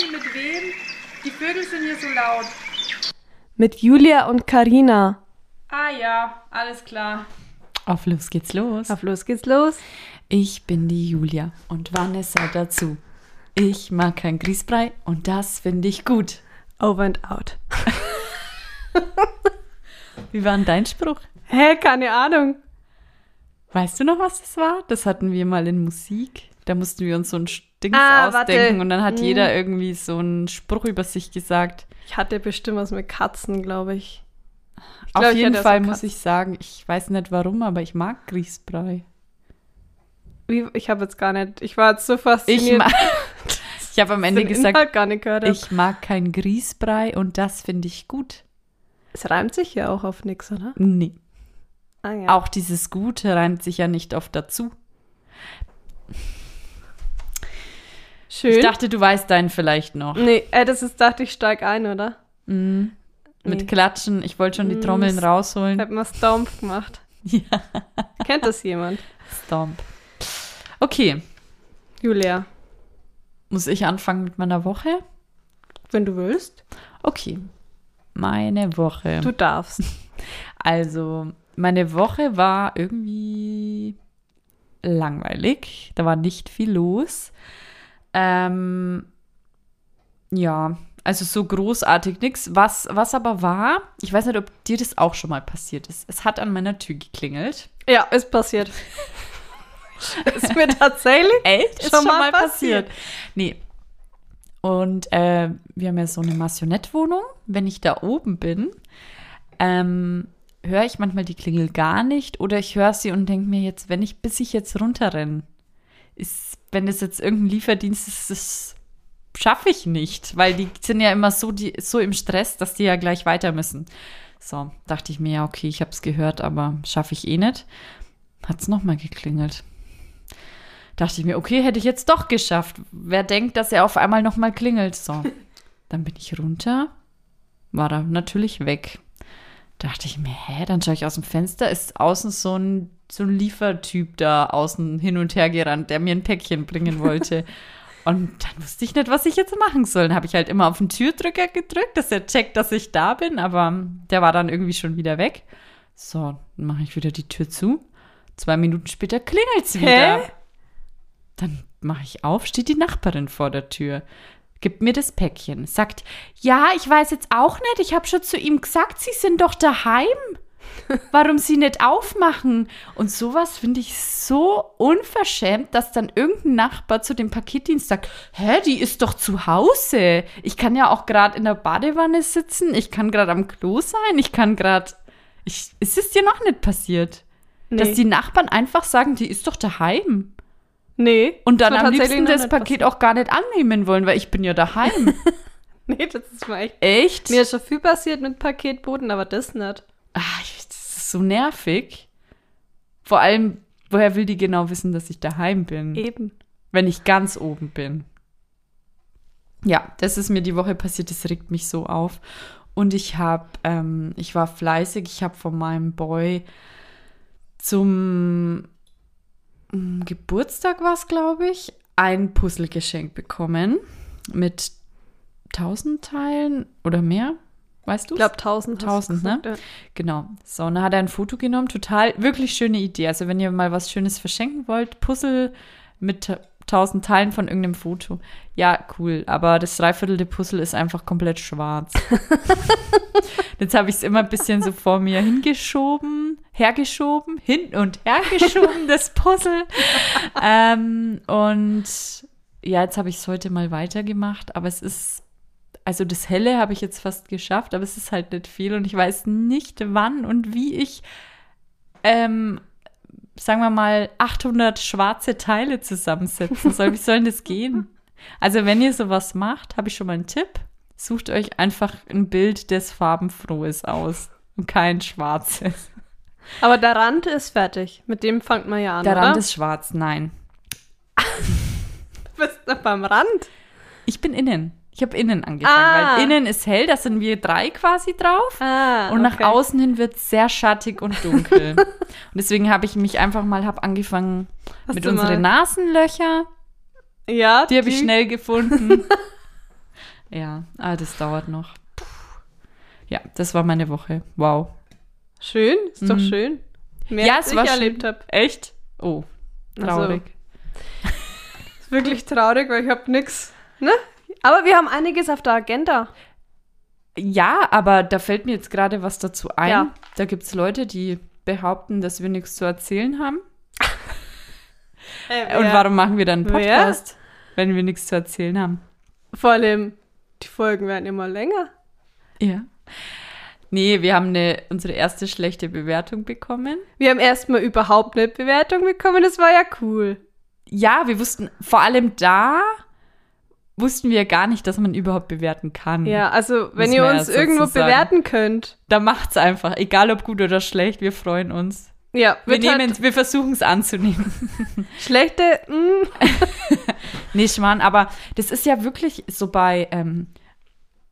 Sorry, mit wem? Die Vögel sind hier so laut. Mit Julia und Karina. Ah ja, alles klar. Auf los geht's los. Auf los geht's los. Ich bin die Julia und Vanessa dazu. Ich mag kein Grießbrei und das finde ich gut. Over and out. Wie war denn dein Spruch? Hä, keine Ahnung. Weißt du noch, was das war? Das hatten wir mal in Musik. Da mussten wir uns so ein Dings Ah, ausdenken warte. und dann hat Hm. jeder irgendwie so einen Spruch über sich gesagt. Ich hatte bestimmt was mit Katzen, glaube ich. Ich Auf glaub, ich jeden Fall muss ich sagen, ich weiß nicht warum, aber ich mag Grießbrei. Wie, ich habe jetzt gar nicht. Ich war jetzt so Ich, fasziniert. mag, ich habe am Ende gesagt, ich mag kein Grießbrei und das finde ich gut. es reimt sich ja auch auf nichts, oder? Nee. Ah, ja. Auch dieses Gute reimt sich ja nicht oft dazu. Schön. Ich dachte, du weißt deinen vielleicht noch. nee, äh, das ist, dachte ich, steig ein, oder? Mhm. Mit Nee. Klatschen. Ich wollte schon die Mm, Trommeln s- rausholen. Ich habe mal Stomp gemacht. Ja, Kennt das jemand? Stomp. Okay, Julia, muss ich anfangen mit meiner Woche? wenn du willst. Okay, meine Woche. Du darfst. Also, meine Woche war irgendwie langweilig. Da war nicht viel los. Ähm, ja, also so großartig nichts. Was, was aber war, ich weiß nicht, ob dir das auch schon mal passiert ist. Es hat an meiner Tür geklingelt. Ja, ist passiert. ist mir tatsächlich Echt? Ist schon mal passiert. Nee. Und äh, wir haben ja so eine Massionettwohnung. Wenn ich da oben bin, ähm, höre ich manchmal die Klingel gar nicht oder ich höre sie und denke mir jetzt, wenn ich, bis ich jetzt runterrenne, ist, wenn es jetzt irgendein Lieferdienst ist, das schaffe ich nicht, weil die sind ja immer so, die, so im Stress, dass die ja gleich weiter müssen. So, dachte ich mir, ja, okay, ich habe es gehört, aber schaffe ich eh nicht. Hat es nochmal geklingelt. Dachte ich mir, okay, hätte ich jetzt doch geschafft. Wer denkt, dass er auf einmal nochmal klingelt? So, dann bin ich runter, war er natürlich weg. Dachte ich mir, hä, dann schaue ich aus dem Fenster, ist außen so ein, so ein Liefertyp da außen hin und her gerannt, der mir ein Päckchen bringen wollte. Und dann wusste ich nicht, was ich jetzt machen soll. Dann habe ich halt immer auf den Türdrücker gedrückt, dass er checkt, dass ich da bin, aber der war dann irgendwie schon wieder weg. So, dann mache ich wieder die Tür zu. Zwei Minuten später klingelt es wieder. Hä? Dann mache ich auf, steht die Nachbarin vor der Tür, gibt mir das Päckchen, sagt, ja, ich weiß jetzt auch nicht, ich habe schon zu ihm gesagt, Sie sind doch daheim. Warum Sie nicht aufmachen? Und sowas finde ich so unverschämt, dass dann irgendein Nachbar zu dem Paketdienst sagt, hä, die ist doch zu Hause. Ich kann ja auch gerade in der Badewanne sitzen, ich kann gerade am Klo sein, ich kann gerade... Ich, ist es dir noch nicht passiert? Dass Nee. die Nachbarn einfach sagen, die ist doch daheim. Nee. Und dann am liebsten das Paket auch gar nicht annehmen wollen, weil ich bin ja daheim. Nee, das ist mir echt. Echt? Mir ist schon viel passiert mit Paketboten, aber das nicht. Ah, ich- das ist so nervig. Vor allem, woher will die genau wissen, dass ich daheim bin, Eben. wenn ich ganz oben bin? Ja, das ist mir die Woche passiert, das regt mich so auf. Und ich habe, ähm, ich war fleißig, ich habe von meinem Boy zum mm, Geburtstag war es, glaube ich, ein Puzzle geschenkt bekommen mit tausend Teilen oder mehr, weißt du? Ich glaube 1000. hast du 1000, ne? Genau. So, und dann hat er ein Foto genommen. Total, wirklich schöne Idee. Also, wenn ihr mal was Schönes verschenken wollt, Puzzle mit ta- tausend Teilen von irgendeinem Foto. Ja, cool. Aber das dreiviertelte Puzzle ist einfach komplett schwarz. Jetzt habe ich es immer ein bisschen so vor mir hingeschoben, hergeschoben, hin und hergeschoben, das Puzzle. ähm, und ja, jetzt habe ich es heute mal weitergemacht, aber es ist also das Helle habe ich jetzt fast geschafft, aber es ist halt nicht viel und ich weiß nicht, wann und wie ich, ähm, sagen wir mal, 800 schwarze Teile zusammensetzen soll. Wie soll denn das gehen? Also wenn ihr sowas macht, habe ich schon mal einen Tipp. Sucht euch einfach ein Bild, das farbenfrohes aus und kein schwarzes. Aber der Rand ist fertig. Mit dem fangt man ja an. Der oder? Rand ist schwarz, nein. Du bist noch beim Rand. Ich bin innen. Ich habe innen angefangen, Ah. weil innen ist hell, da sind wir drei quasi drauf. Ah, Und nach okay. außen hin wird es sehr schattig und dunkel. und deswegen habe ich mich einfach mal hab angefangen Hast mit unseren mal- Nasenlöcher. Ja, Die habe ich schnell gefunden. Ja, ah, das dauert noch. Puh. Ja, das war meine Woche. Wow. Schön, ist doch Mhm. schön. Mehr Ja, als es ich war erlebt habe. Echt? Oh, traurig. Ist wirklich traurig, weil ich habe nix. Ne? Aber wir haben einiges auf der Agenda. Ja, aber da fällt mir jetzt gerade was dazu ein. Ja. Da gibt es Leute, die behaupten, dass wir nichts zu erzählen haben. Äh, Und wer- warum machen wir dann einen Wer? Podcast, wenn wir nichts zu erzählen haben? Vor allem, die Folgen werden immer länger. Ja. Nee, wir haben eine, unsere erste schlechte Bewertung bekommen. Wir haben erstmal überhaupt eine Bewertung bekommen, das war ja cool. Ja, wir wussten, vor allem da wussten wir gar nicht, dass man überhaupt bewerten kann. Ja, also wenn ihr uns irgendwo dazu sagen. bewerten könnt. Da macht's einfach, egal ob gut oder schlecht, wir freuen uns. Ja, Wir, wird halt nehmen, wir versuchen es anzunehmen. schlechte, mm, Nee, Schmarrn, aber das ist ja wirklich so bei ähm,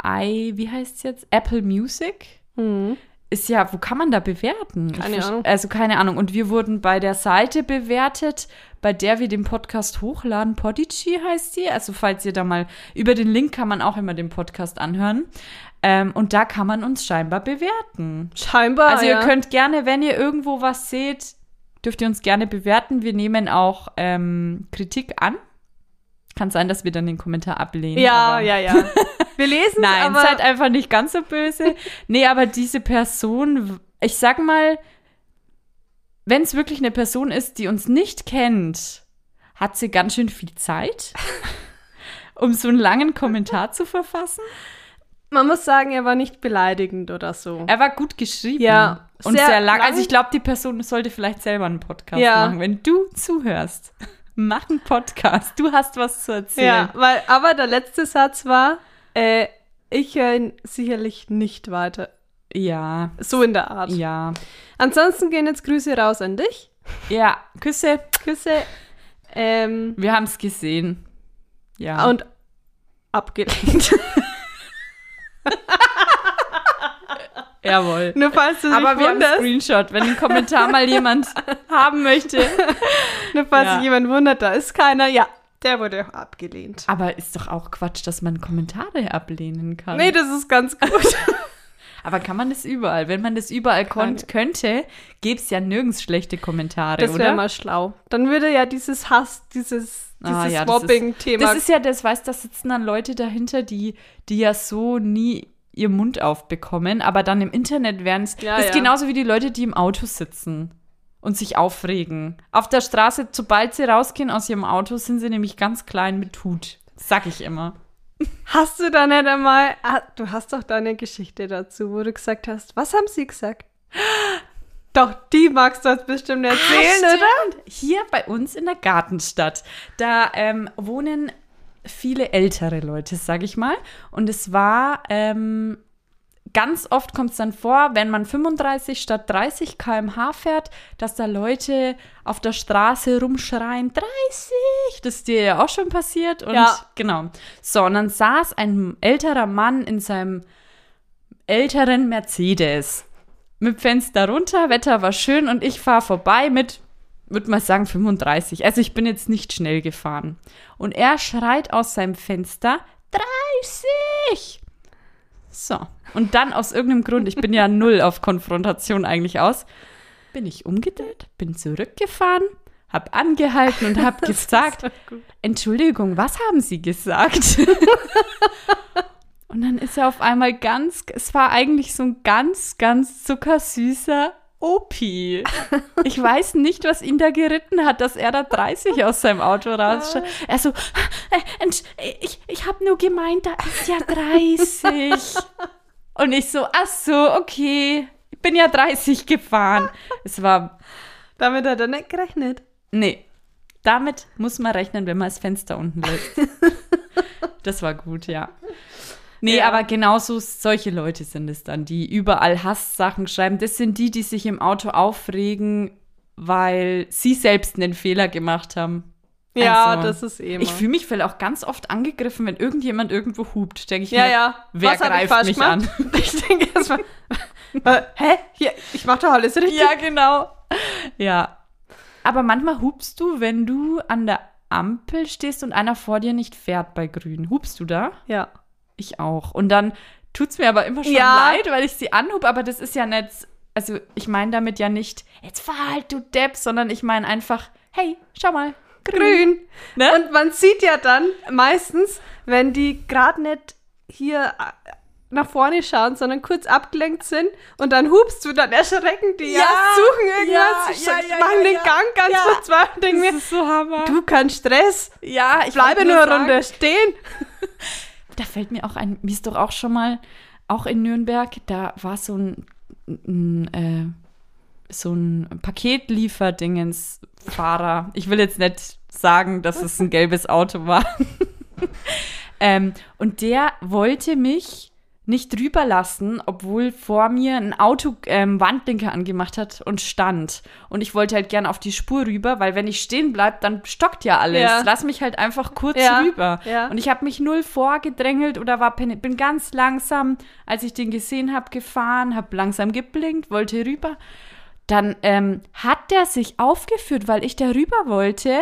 i, wie heißt es jetzt? Apple Music. Ist ja, wo kann man da bewerten? Keine Ahnung. Also keine Ahnung. Und wir wurden bei der Seite bewertet, bei der wir den Podcast hochladen. Podigy heißt die. Also falls ihr da mal, über den Link kann man auch immer den Podcast anhören. Ähm, und da kann man uns scheinbar bewerten. scheinbar. Also ja. ihr könnt gerne, wenn ihr irgendwo was seht, dürft ihr uns gerne bewerten. Wir nehmen auch ähm, Kritik an. Kann sein, dass wir dann den Kommentar ablehnen. Ja, ja, ja. Wir lesen Nein, aber seid einfach nicht ganz so böse. nee, aber diese Person, ich sag mal, wenn es wirklich eine Person ist, die uns nicht kennt, hat sie ganz schön viel Zeit, um so einen langen Kommentar zu verfassen. man muss sagen, er war nicht beleidigend oder so. Er war gut geschrieben. Ja, Und sehr sehr, lang. lang. Also ich glaube, die Person sollte vielleicht selber einen Podcast Ja. machen. Wenn du zuhörst, mach einen Podcast. Du hast was zu erzählen. Ja, weil, aber der letzte Satz war, äh, ich höre ihn sicherlich nicht weiter. Ja. So in der Art. Ja. Ansonsten gehen jetzt Grüße raus an dich. Ja. Küsse. Küsse. Ähm, Wir haben es gesehen. Ja. und abgelehnt. Jawohl. Nur falls du Aber wir haben einen wunderst, Screenshot, wenn den Kommentar mal jemand haben möchte. nur falls Ja. sich jemand wundert, da ist keiner. Ja, der wurde auch abgelehnt. Aber ist doch auch Quatsch, dass man Kommentare ablehnen kann. Nee, das ist ganz gut. Aber kann man das überall? Wenn man das überall konnt, könnte, gäbe es ja nirgends schlechte Kommentare, Das wäre oder? mal schlau. Dann würde ja dieses Hass, dieses, dieses Ah, ja, das ist- Mobbing-Thema. Das ist ja das, weißt da sitzen dann Leute dahinter, die, die ja so nie ihr Mund aufbekommen, aber dann im Internet werden es. Ja, das ist ja. genauso wie die Leute, die im Auto sitzen und sich aufregen. Auf der Straße, sobald sie rausgehen aus ihrem Auto, sind sie nämlich ganz klein mit Hut. Sag ich immer. Hast du da nicht einmal, ah, du hast doch deine Geschichte dazu, wo du gesagt hast, was haben sie gesagt? Doch, die magst du jetzt bestimmt erzählen, Ah, oder? Hier bei uns in der Gartenstadt, da ähm, wohnen viele ältere Leute, sag ich mal. Und es war ähm, ganz oft kommt es dann vor, wenn man 35 statt 30 km/h fährt, dass da Leute auf der Straße rumschreien, 30! Das ist dir ja auch schon passiert. Und Ja. genau. So, und dann saß ein älterer Mann in seinem älteren Mercedes mit Fenster runter, Wetter war schön und ich fahre vorbei mit, würde mal sagen, 35. Also ich bin jetzt nicht schnell gefahren. Und er schreit aus seinem Fenster, 30! So. Und dann aus irgendeinem Grund, ich bin ja null auf Konfrontation eigentlich aus, bin ich umgedreht, bin zurückgefahren, hab angehalten und hab gesagt, Entschuldigung, was haben Sie gesagt? und dann ist er auf einmal ganz, es war eigentlich so ein ganz, ganz zuckersüßer Opi. Ich weiß nicht, was ihn da geritten hat, dass er da 30 aus seinem Auto rausschaut. Er so, äh, ich, ich habe nur gemeint, da ist ja 30. Und ich so, ach so, okay. Ich bin ja 30 gefahren. Es war Damit hat er nicht gerechnet. Nee, damit muss man rechnen, wenn man das Fenster unten lässt. das war gut, ja. Nee, Ja. aber genauso solche Leute sind es dann, die überall Hasssachen schreiben. Das sind die, die sich im Auto aufregen, weil sie selbst einen Fehler gemacht haben. Ja, Also, das ist eh immer. Ich fühle mich vielleicht auch ganz oft angegriffen, wenn irgendjemand irgendwo hupt. Denke ich ja, mir, ja. wer Was greift mich gemacht? Ich denke erstmal, äh, hä? Hier, ich mach doch alles richtig. Ja, genau. Ja. Aber manchmal hupst du, wenn du an der Ampel stehst und einer vor dir nicht fährt bei grün. Hupst du da? Ja. Ich auch. Und dann tut's mir aber immer schon Ja. leid, weil ich sie anhub, aber das ist ja nicht, also ich meine damit ja nicht, jetzt fahr halt, du Depp, sondern ich meine einfach, hey, schau mal, grün. Grün. Ne? Und man sieht ja dann meistens, wenn die gerade nicht hier äh, nach vorne schauen, sondern kurz abgelenkt sind und dann hupst du, dann erschrecken die ja, Ja, suchen irgendwas, ja, ja, machen den. Gang ganz Ja. verzweifelt denken mir, so du kein Stress, ja, ich bleibe nur eine Runde stehen. Da fällt mir auch ein, mir ist doch auch schon mal, auch in Nürnberg, da war so ein, ein äh, so ein Paketlieferdingens-Fahrer. Ich will jetzt nicht sagen, dass es ein gelbes Auto war. ähm, und der wollte mich nicht drüber lassen, obwohl vor mir ein Auto ähm, Wandblinker angemacht hat und stand. Und ich wollte halt gern auf die Spur rüber, weil wenn ich stehen bleib, dann stockt ja alles. Ja. Lass mich halt einfach kurz Ja, rüber. ja. Und ich habe mich null vorgedrängelt oder war bin ganz langsam, als ich den gesehen habe, gefahren, habe langsam geblinkt, wollte rüber. Dann ähm, hat der sich aufgeführt, weil ich da rüber wollte.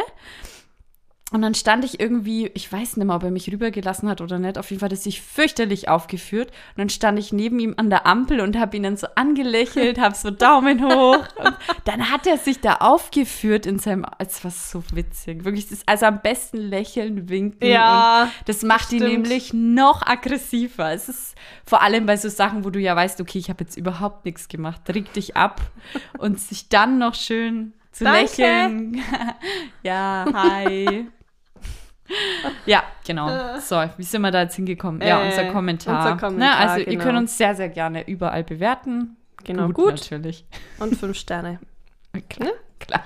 Und dann stand ich irgendwie, ich weiß nicht mehr, ob er mich rübergelassen hat oder nicht. Auf jeden Fall hat er sich fürchterlich aufgeführt. Und dann stand ich neben ihm an der Ampel und habe ihn dann so angelächelt, habe so Daumen hoch. Und dann hat er sich da aufgeführt in seinem, es war so witzig. Wirklich, das ist also am besten lächeln, winken. Ja, das macht ihn nämlich noch aggressiver. Es ist vor allem bei so Sachen, wo du ja weißt, okay, ich habe jetzt überhaupt nichts gemacht. Reg dich ab und sich dann noch schön zu Danke. lächeln. ja, hi. Ja, genau. So, wie sind wir da jetzt hingekommen? ja, Äh, unser Kommentar. unser Kommentar, ne? Also ihr genau. könnt uns sehr, sehr gerne überall bewerten. Genau, gut. Natürlich. Und fünf Sterne. Klar. klar.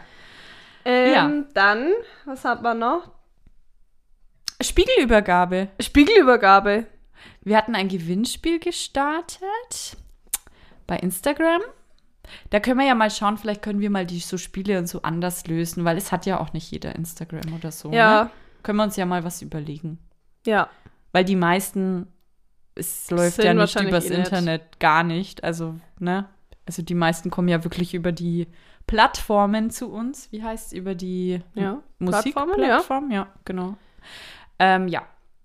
Ähm, Ja. Dann, was hat man noch? Spiegelübergabe. Spiegelübergabe. Wir hatten ein Gewinnspiel gestartet bei Instagram. Da können wir ja mal schauen, vielleicht können wir mal die so Spiele und so anders lösen, weil es hat ja auch nicht jeder Instagram oder so. Ja. Ne? Können wir uns ja mal was überlegen. Ja. Weil die meisten, es läuft Sind ja nicht übers eh nicht. Internet, gar nicht. Also, ne? Also die meisten kommen ja wirklich über die Plattformen zu uns. Wie heißt es? Über die Ja. Musikplattform? Plattformen, ja. ja. genau. Ähm, ja.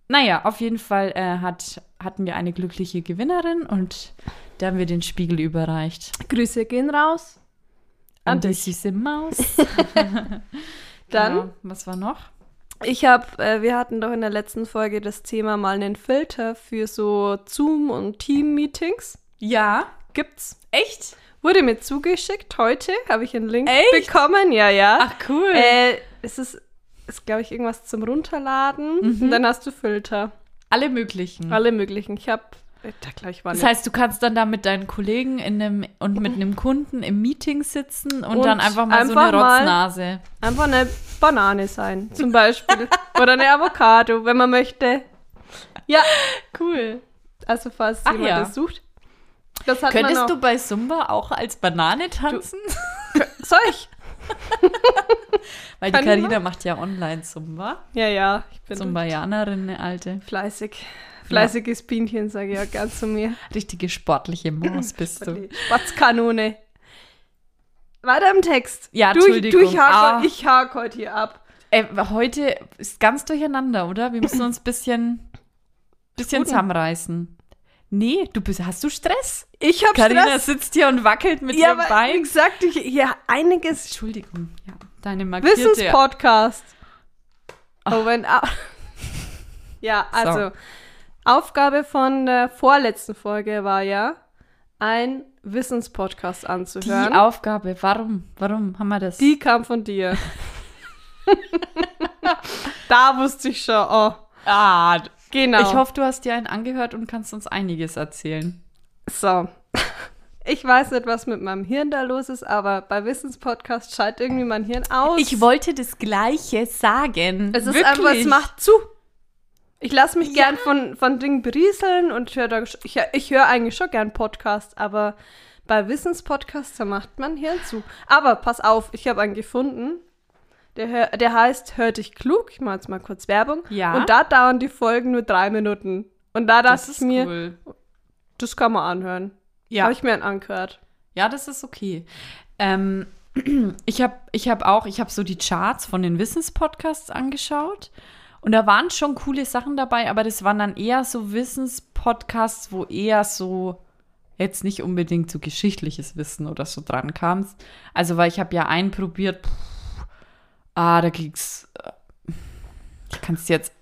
Naja, auf jeden Fall äh, hat, hatten wir eine glückliche Gewinnerin und da haben wir den Spiegel überreicht. Grüße gehen raus. An An die süße Maus. Dann, Genau. Was war noch? Ich habe, äh, wir hatten doch in der letzten Folge das Thema mal einen Filter für so Zoom- und Team-Meetings. Ja. Gibt's. Echt? Wurde mir zugeschickt heute, habe ich einen Link Echt? bekommen. Ja, ja. Ach, cool. Äh, es ist, ist glaube ich, irgendwas zum Runterladen. Mhm. Und dann hast du Filter. Alle möglichen. Alle möglichen. Ich habe, da glaube ich, war Das eine- heißt, du kannst dann da mit deinen Kollegen in einem, und mit einem Kunden im Meeting sitzen und, Und dann einfach mal so einfach eine mal- Rotznase. einfach eine Banane sein, zum Beispiel. Oder eine Avocado, wenn man möchte. Ja, Cool. also falls Ach jemand ja. das sucht. Das Könntest du bei Zumba auch als Banane tanzen? Soll ich? Weil die Kann ich Karina macht ja online Zumba. Ja, ja, ich bin Zumbajanerin, eine alte. fleißig. Fleißiges Bienchen, sage ich ja gern zu mir. Richtige sportliche Maus bist du. Spatzkanone. Weiter im Text. Ja, du, ich- Entschuldigung. Du, ich hake Ah. ich hake heute hier ab. Ey, heute ist ganz durcheinander, oder? Wir müssen uns ein bisschen, bisschen zusammenreißen. Nee, du bist, hast du Stress? Ich habe Karina Stress. sitzt hier und wackelt mit Ja, ihrem aber Bein. gesagt, ich, hier einiges Entschuldigung, ja. Deine markierte... Wissenspodcast. Oh, wenn. ja, also. Aufgabe von der vorletzten Folge war ja, ein Wissenspodcast Die anzuhören. Aufgabe, warum? Warum haben wir das? Die kam von dir. da wusste ich schon, oh, ah, genau. ich hoffe, du hast dir einen angehört und kannst uns einiges erzählen. So. Ich weiß nicht, was mit meinem Hirn da los ist, aber bei Wissenspodcast schaltet irgendwie mein Hirn aus. Ich wollte das Gleiche sagen. Es ist Wirklich. einfach, es macht zu. Ich lasse mich gern von, von Dingen berieseln und hör da, ich, ich höre eigentlich schon gern Podcasts, aber bei Wissenspodcasts, da macht man Hirn zu. Aber pass auf, ich habe einen gefunden. Der, der heißt Hör dich klug. Ich mache jetzt mal kurz Werbung. Ja. Und da dauern die Folgen nur drei Minuten. Und da Das dachte ich ist mir, cool. das kann man anhören. Ja. Habe ich mir angehört. Ja, das ist okay. Ähm, ich habe ich hab auch, ich habe so die Charts von den Wissenspodcasts angeschaut Und da waren schon coole Sachen dabei, aber das waren dann eher so Wissenspodcasts, wo eher so jetzt nicht unbedingt so geschichtliches Wissen oder so dran kam. Also, weil ich habe ja einen probiert, pff, ah, da ging's, äh, ich kann es jetzt,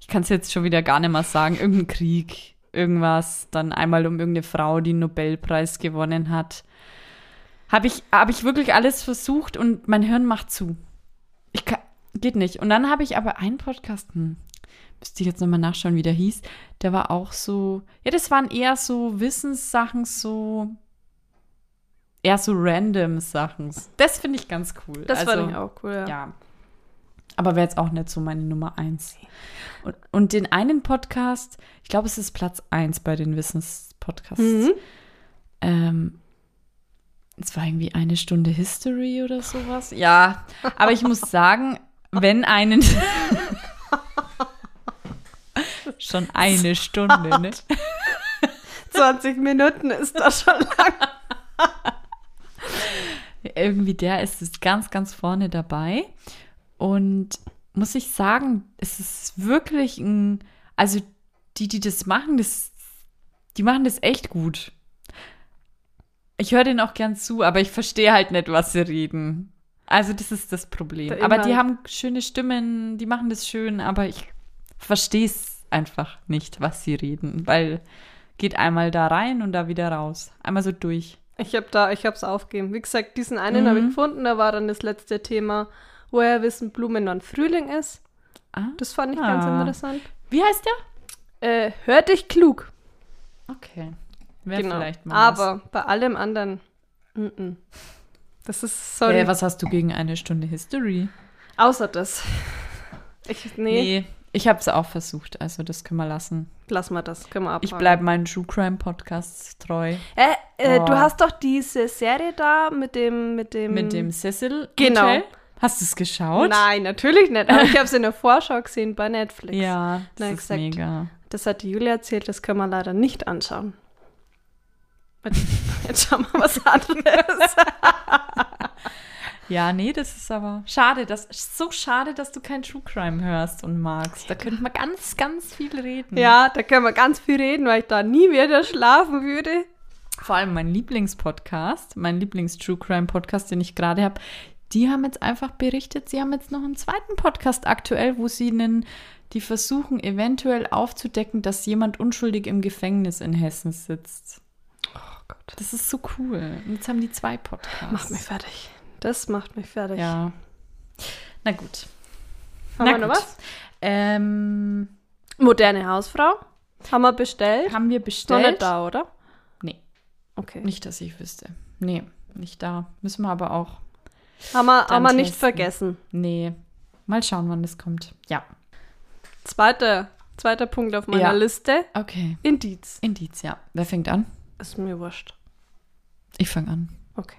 ich kann es jetzt schon wieder gar nicht mehr sagen, irgendein Krieg, irgendwas, dann einmal um irgendeine Frau, die einen Nobelpreis gewonnen hat. Habe ich, hab ich wirklich alles versucht und mein Hirn macht zu. Ich kann, geht nicht. Und dann habe ich aber einen Podcast, hm, müsste ich jetzt nochmal nachschauen, wie der hieß, der war auch so, ja, das waren eher so Wissenssachen, so, eher so random Sachen. Das finde ich ganz cool. Das also, fand ich auch cool, ja. ja. Aber wäre jetzt auch nicht so meine Nummer eins. Und, und den einen Podcast, ich glaube, es ist Platz eins bei den Wissenspodcasts. Mhm. Ähm, es war irgendwie eine Stunde History oder sowas. Ja, aber ich muss sagen, wenn einen. schon eine Stunde, ne? 20 Minuten ist das schon lang. Irgendwie der ist es ganz, ganz vorne dabei. Und muss ich sagen, es ist wirklich ein. Also, die, die das machen, das, die machen das echt gut. Ich höre denen auch gern zu, aber ich verstehe halt nicht, was sie reden. Also, das ist das Problem. Aber die haben schöne Stimmen, die machen das schön, aber ich verstehe es einfach nicht, was sie reden, weil geht einmal da rein und da wieder raus. Einmal so durch. Ich habe da, ich habe es aufgegeben. Wie gesagt, diesen einen Mhm. habe ich gefunden. Da war dann das letzte Thema, woher wissen Blumen, wann Frühling ist. Ah, Das fand ich ganz Ah. interessant. wie heißt der? Äh, hör dich klug. Okay. Wäre genau. vielleicht mal was. Aber bei allem anderen, mm -mm. Das ist sorry. Äh, was hast du gegen eine Stunde History? Außer das. Ich, nee, Nee, ich habe es auch versucht, also das können wir lassen. lass mal das. Können wir abhaken. Ich bleibe meinen True Crime Podcasts treu. Äh, äh, Oh. Du hast doch diese Serie da mit dem, mit dem. Mit dem Cecil Genau. Hotel. Hast du es geschaut? Nein, natürlich nicht. Aber ich habe es in der Vorschau gesehen bei Netflix. Ja, das Na, ist exakt. mega. Das hat die Julia erzählt, das können wir leider nicht anschauen. Jetzt schauen wir was anderes. Ja, nee, das ist aber schade. Das so schade, dass du kein True Crime hörst und magst. Da könnte man ganz, ganz viel reden. ja, da können wir ganz viel reden, weil ich da nie wieder schlafen würde. Vor allem mein Lieblingspodcast, mein Lieblings-True Crime-Podcast, den ich gerade habe, die haben jetzt einfach berichtet, sie haben jetzt noch einen zweiten Podcast aktuell, wo sie einen, die versuchen eventuell aufzudecken, dass jemand unschuldig im Gefängnis in Hessen sitzt. Gott. Das ist so cool. Und jetzt haben die zwei Podcasts. Macht mich fertig. Das macht mich fertig. Ja. Na gut. Haben Na wir noch gut. was? Ähm, Moderne Hausfrau. Haben wir bestellt? haben wir Noch bestellt? nicht da, oder? Nee, Okay. nicht, dass ich wüsste. Nee, nicht da. Müssen wir aber auch. Haben wir, haben wir nicht vergessen. Nee. Mal schauen, wann das kommt. Ja. Zweiter, zweiter Punkt auf meiner Ja. Liste. Okay. Indiz. Indiz, ja. Wer fängt an? Ist mir wurscht. Ich fange an. Okay.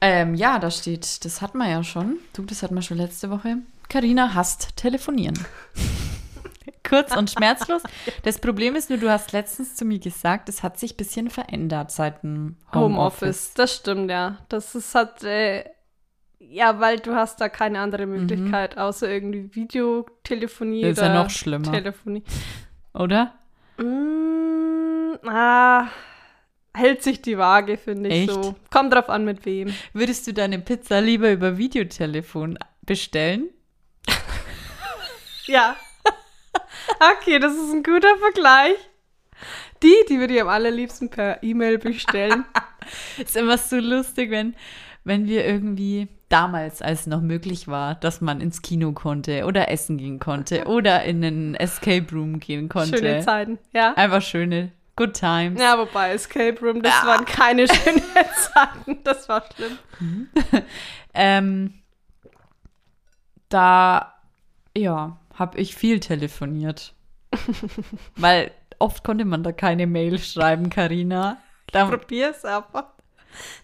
Ähm, ja, da steht, das hatten wir ja schon. Du, das hatten wir schon letzte Woche. Karina hasst telefonieren. Kurz und schmerzlos. Das Problem ist nur, du hast letztens zu mir gesagt, es hat sich ein bisschen verändert seit dem Homeoffice. Homeoffice. Das stimmt, ja. Das ist halt, äh, ja, weil du hast da keine andere Möglichkeit, außer irgendwie Videotelefonie Das ist ja noch schlimmer, Telefonie. oder? Mm, ah, hält sich die Waage, finde ich Echt? so. Kommt drauf an, mit wem. Würdest du deine Pizza lieber über Videotelefon bestellen? Ja. okay, das ist ein guter Vergleich. Die, die würde ich am allerliebsten per E-Mail bestellen. Ist immer so lustig, wenn, wenn wir irgendwie damals, als es noch möglich war, dass man ins Kino konnte oder essen gehen konnte oder in einen Escape Room gehen konnte. Schöne Zeiten, ja. Einfach schöne Good Times. Ja, wobei Escape Room, das waren keine schönen Zeiten. Das war schlimm. Ähm, da, ja, habe ich viel telefoniert. Weil oft konnte man da keine Mail schreiben, Karina. Probier's aber.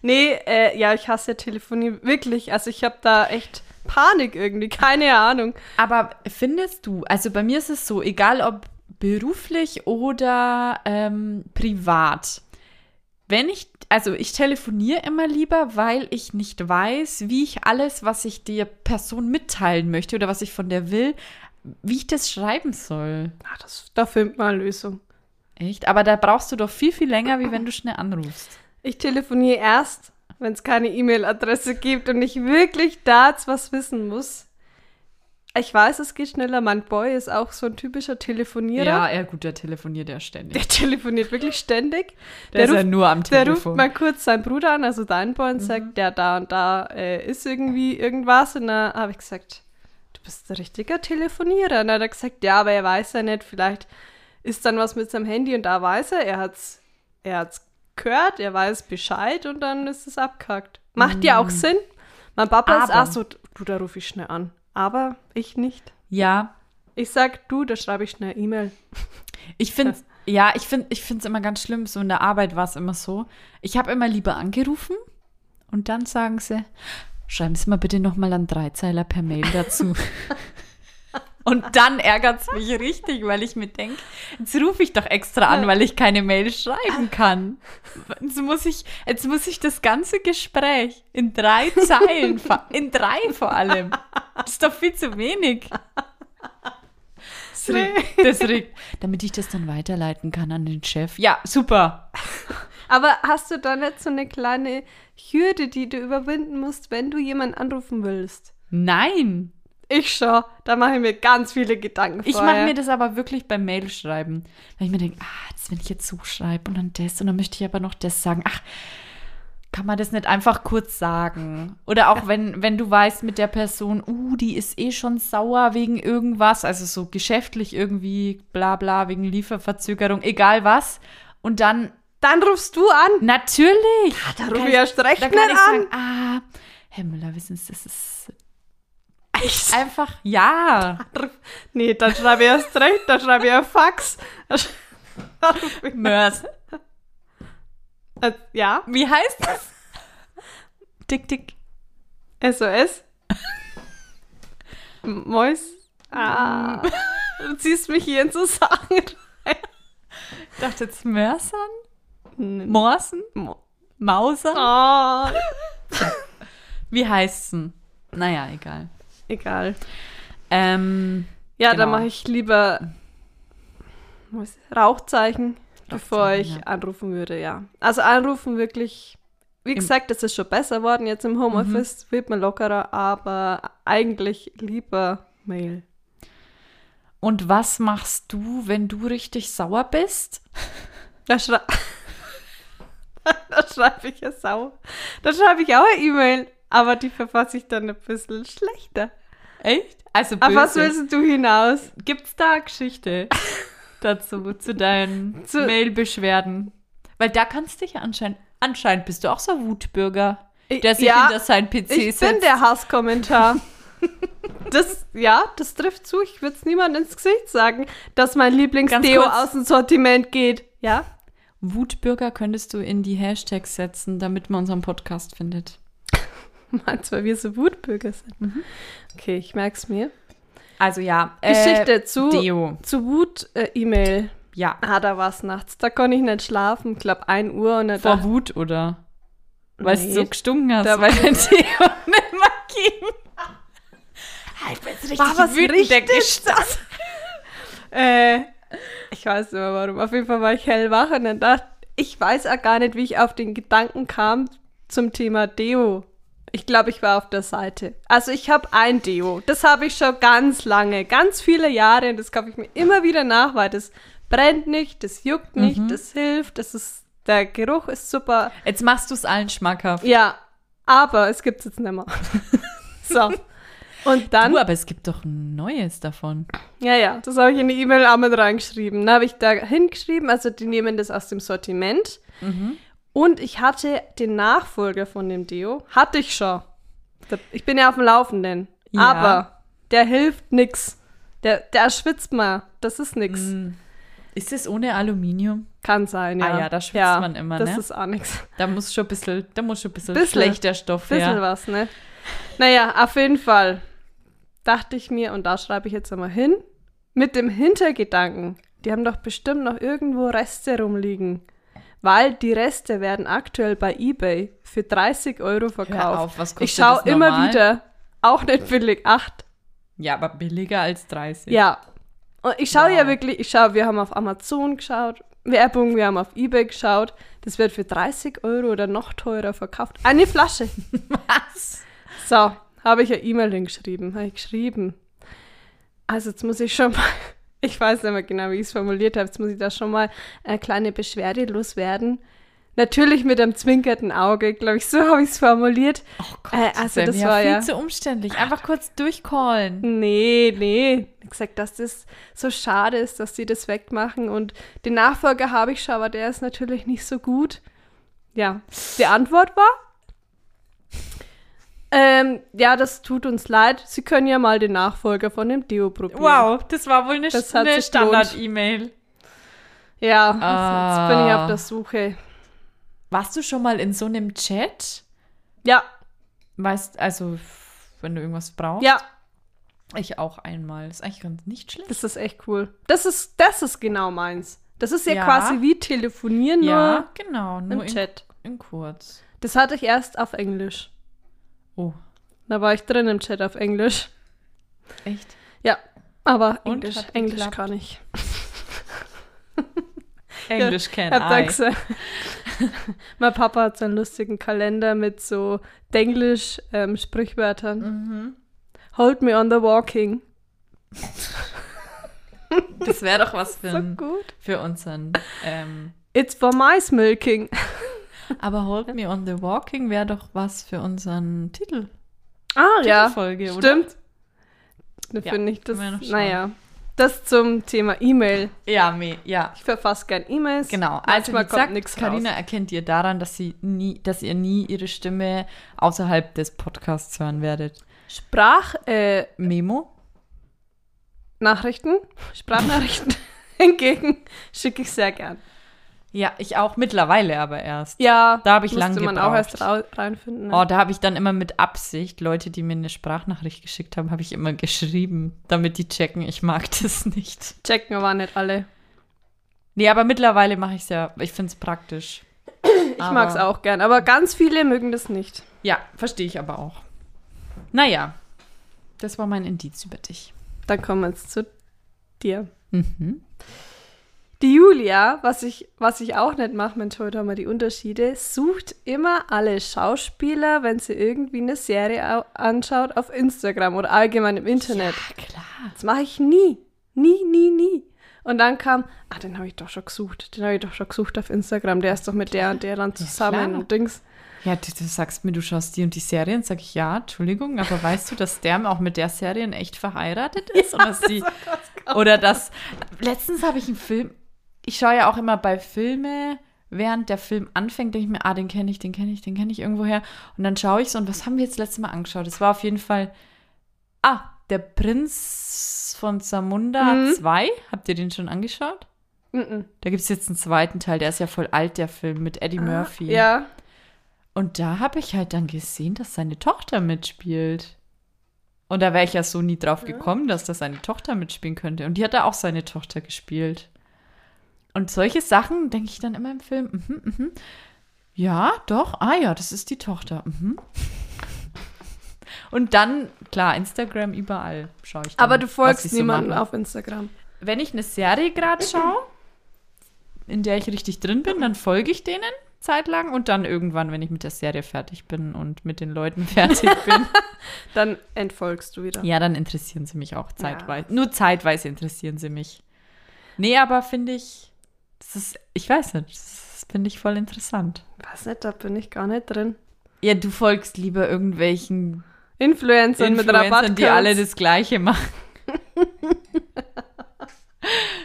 Nee, äh, ja, ich hasse Telefonie wirklich. Also ich habe da echt Panik irgendwie, keine Ahnung. aber findest du, also bei mir ist es so, egal ob beruflich oder ähm, privat, Wenn ich, also ich telefoniere immer lieber, weil ich nicht weiß, wie ich alles, was ich der Person mitteilen möchte oder was ich von der will, wie ich das schreiben soll. Ah, das, da findet man eine Lösung. Echt? Aber da brauchst du doch viel, viel länger, wie wenn du schnell anrufst. Ich telefoniere erst, wenn es keine E-Mail-Adresse gibt und ich wirklich da was wissen muss. Ich weiß, es geht schneller. Mein Boy ist auch so ein typischer Telefonierer. Ja, er gut, der telefoniert ja ständig. Der telefoniert wirklich ständig. Der, ist ja ruft, nur am der ruft Telefon. mal kurz seinen Bruder an, also deinen Boy, und sagt, der da und da äh, ist irgendwie irgendwas. Und dann habe ich gesagt, du bist ein richtiger Telefonierer. Und dann hat er gesagt, ja, aber er weiß ja nicht, vielleicht ist dann was mit seinem Handy und da weiß er, er hat's, er hat's gehört, er weiß Bescheid und dann ist es abgehackt. Macht ja auch Sinn. Mein Papa ist Aber- auch so, du, da rufe ich schnell an. Aber ich nicht. Ja, Ich sag, du, da schreibe ich schnell E-Mail. ich finde ja, ich finde ich finde es immer ganz schlimm, so in der Arbeit war es immer so. Ich habe immer lieber angerufen und dann sagen sie, schreiben Sie mal bitte noch mal einen Dreizeiler per Mail dazu. Und dann ärgert es mich richtig, weil ich mir denke, jetzt rufe ich doch extra an, weil ich keine Mail schreiben kann. Jetzt muss ich, jetzt muss ich das ganze Gespräch in drei Zeilen, in drei vor allem. Das ist doch viel zu wenig. Das regt, das regt, damit ich das dann weiterleiten kann an den Chef. Ja, super. Aber hast du da nicht so eine kleine Hürde, die du überwinden musst, wenn du jemanden anrufen willst? Nein. Ich schon. Da mache ich mir ganz viele Gedanken Ich vorher. mache mir das aber wirklich beim Mail schreiben. Weil ich mir denke, ah, das, wenn ich jetzt so schreibe und dann das und dann möchte ich aber noch das sagen. Ach, kann man das nicht einfach kurz sagen? Oder auch wenn, wenn du weißt mit der Person, uh, die ist eh schon sauer wegen irgendwas, also so geschäftlich irgendwie, bla bla, wegen Lieferverzögerung, egal was. Und dann, Dann rufst du an. natürlich. Da rufe ich erst recht nicht kann ich an. sagen, ah, Herr Müller, wissen Sie, das ist echt einfach, ja. Nee, dann schreibe ich erst recht, dann schreibe ich ein Fax. Dann ruf ich- Mörs. Äh, ja, Wie heißt das? Tick, tick. SOS. M- Mäus. Ah. Du ziehst mich hier in so Sachen rein. Ich dachte jetzt Mörsern? Mo- Morsen? Mo- Mausern? Ah. Wie heißt's denn? Naja, egal. Egal. Ähm, Ja, Genau. dann mache ich lieber Rauchzeichen, bevor ich ja. anrufen würde, ja. Also anrufen wirklich, wie Im- Mhm. gesagt, das ist schon besser worden jetzt im Homeoffice, wird man lockerer, aber eigentlich lieber Mail. und was machst du, wenn du richtig sauer bist? Da, schrei da schreibe ich ja sau. Da schreibe ich auch eine E-Mail, aber die verfasse ich dann ein bisschen schlechter. Echt? Also Auf böse. was willst du hinaus? Gibt's da eine Geschichte dazu, zu deinen Zu- Mailbeschwerden? Weil da kannst du dich ja anscheinend, anscheinend bist du auch so ein Wutbürger, Ich- der sich ja, hinter sein PC Ich setzt. bin der Hasskommentar. Das, ja, das trifft zu. Ich würde es niemandem ins Gesicht sagen, dass mein Lieblingsdeo aus dem Sortiment geht. Ja? Wutbürger könntest du in die Hashtags setzen, damit man unseren Podcast findet. Meinst du, weil wir so Wutbürger sind? Mhm. Okay, ich merk's mir. Also ja. Geschichte zu, Deo. zu Wut-E-Mail. Ja. ah, da war's nachts. Da konnte ich nicht schlafen. Ich glaube, 1 Uhr. Und Vor dachte- Wut, oder? Weil Nee. es so gestunken hast, Da- weil dein Deo nicht mehr ging. Ah, Ich bin richtig War was wütend, richtig. Äh, ich weiß nicht mehr warum. Auf jeden Fall war ich hellwach und dann dachte ich, weiß auch gar nicht, wie ich auf den Gedanken kam zum Thema Deo. Ich glaube, ich war auf der Seite. Also ich habe ein Deo. Das habe ich schon ganz lange, ganz viele Jahre und das kaufe ich mir immer wieder nach, weil das brennt nicht, das juckt nicht, das hilft, das ist, der Geruch ist super. Jetzt machst du es allen schmackhaft. Ja, aber es gibt es jetzt nicht mehr. so. Und dann Du, aber es gibt doch ein neues davon. Ja, ja, das habe ich in die E-Mail auch mit reingeschrieben. Da habe ich da hingeschrieben, also die nehmen das aus dem Sortiment. Und ich hatte den Nachfolger von dem Deo, hatte ich schon. Ich bin ja auf dem Laufenden. Ja. Aber der hilft nix. Der, der schwitzt mal. Das ist nix. Ist es ohne Aluminium? Kann sein, ja. Ah ja, da schwitzt man immer, Das ne? ist auch nix. Da muss schon ein bisschen, da muss schon ein bisschen, Bisschen. schlechter Stoff Bisschen her. was, ne? Naja, auf jeden Fall dachte ich mir, und da schreibe ich jetzt einmal hin, mit dem Hintergedanken, die haben doch bestimmt noch irgendwo Reste rumliegen. Weil die Reste werden aktuell bei eBay für 30 Euro verkauft. Hör auf, was kostet ich schaue immer wieder, auch nicht billig, 8. Ja, aber billiger als 30. Ja. Und ich schaue ja Wow. wirklich, ich schaue, wir haben auf Amazon geschaut, Werbung, wir haben auf eBay geschaut. Das wird für 30 Euro oder noch teurer verkauft. Eine Flasche. Was? So, habe ich eine E-Mail hingeschrieben. Habe ich geschrieben. Also jetzt muss ich schon mal, ich weiß nicht mehr genau, wie ich es formuliert habe, jetzt muss ich da schon mal eine kleine Beschwerde loswerden. Natürlich mit einem zwinkernden Auge, glaube ich, so habe ich es formuliert. Oh Gott, Äh, also das war viel ja- zu umständlich. Einfach kurz durchcallen. Nee, nee. Ich gesagt, dass das so schade ist, dass sie das wegmachen. Und den Nachfolger habe ich schon, aber der ist natürlich nicht so gut. Ja, die Antwort war, ähm, ja, das tut uns leid. Sie können ja mal den Nachfolger von dem Deo probieren. Wow, das war wohl eine, Das eine. Standard-E-Mail. Ja, also jetzt bin ich Ah. auf der Suche. Warst du schon mal in so einem Chat? Ja, Weißt, also, wenn du irgendwas brauchst? ja, Ich auch einmal. Das ist eigentlich ganz nicht schlecht. das ist echt cool. Das ist, das ist genau meins. Das ist ja, Ja. quasi wie telefonieren, nur Ja, genau. Nur im in, Chat. in kurz. Das hatte ich erst auf Englisch. Oh, Da war ich drin im Chat auf Englisch. echt? Ja, aber Und, Englisch, hat Englisch geklappt? kann ich. Englisch can da I. mein Papa hat so einen lustigen Kalender mit so Denglisch-Sprichwörtern. Mhm. Hold me on the walking. Das wäre doch was für, So ein- gut. für unseren. Ähm, It's for mice milking. Aber Hold Me on the Walking wäre doch was für unseren Titel. Ah, ja. Oder? Stimmt. Da Ja, finde ich das. Naja. Das zum Thema E-Mail. Ja, me, ja. Ich verfasse gern E-Mails. Genau. Also Manchmal kommt nichts Carina raus. erkennt ihr daran, dass sie nie, dass ihr nie ihre Stimme außerhalb des Podcasts hören werdet. Sprachnachrichten, äh, Memo? Nachrichten, Sprachnachrichten hingegen schicke ich sehr gern. Ja, ich auch mittlerweile aber erst. Ja, Da habe ich musste lang man auch gebraucht. erst reinfinden. Ne? Oh, da habe ich dann immer mit Absicht Leute, die mir eine Sprachnachricht geschickt haben, habe ich immer geschrieben, damit die checken, ich mag das nicht. Checken aber nicht alle. Nee, aber mittlerweile mache ich es ja, ich finde es praktisch. Ich mag es auch gern, aber ganz viele mögen das nicht. Ja, verstehe ich aber auch. Naja, das war mein Indiz über dich. Dann kommen wir jetzt zu dir. Mhm. Die Julia, was ich, was ich auch nicht mache, heute haben wir die Unterschiede, sucht immer alle Schauspieler, wenn sie irgendwie eine Serie au- anschaut, auf Instagram oder allgemein im Internet. Ja, klar. Das mache ich nie. Nie, nie, nie. Und dann kam, ah, den habe ich doch schon gesucht. Den habe ich doch schon gesucht auf Instagram. Der ist doch mit der und der dann zusammen klar. und Dings. Ja, du, du sagst mir, du schaust die und die Serien, sag ich ja, Entschuldigung, aber weißt du, dass der auch mit der Serie in echt verheiratet ist? oder, dass die, oder dass. Letztens habe ich einen Film, ich schaue ja auch immer bei Filme, während der Film anfängt, denke ich mir, ah, den kenne ich, den kenne ich, den kenne ich irgendwoher. Und dann schaue ich so, und was haben wir jetzt letztes Mal angeschaut? Das war auf jeden Fall, ah, der Prinz von Zamunda Mhm. 2. Habt ihr den schon angeschaut? Mhm. Da gibt es jetzt einen zweiten Teil, der ist ja voll alt, der Film mit Eddie Murphy. Ja. Und da habe ich halt dann gesehen, dass seine Tochter mitspielt. Und da wäre ich ja so nie drauf gekommen, dass da seine Tochter mitspielen könnte. Und die hat da auch seine Tochter gespielt. Und solche Sachen denke ich dann immer im Film. Mhm, mhm. Ja, doch. Ah ja, das ist die Tochter. Mhm. Und dann, klar, Instagram überall schaue ich dann, Aber du folgst sie so auf Instagram. Wenn ich eine Serie gerade schaue, in der ich richtig drin bin, dann folge ich denen zeitlang und dann irgendwann, wenn ich mit der Serie fertig bin und mit den Leuten fertig bin, Dann entfolgst du wieder. ja, dann interessieren sie mich auch zeitweise. Nur zeitweise interessieren sie mich. Nee, aber finde ich, das ist, ich weiß nicht, das finde ich voll interessant. Weiß nicht, da bin ich gar nicht drin. Ja, du folgst lieber irgendwelchen Influencern mit Influencern, Rabatt. die alle das Gleiche machen.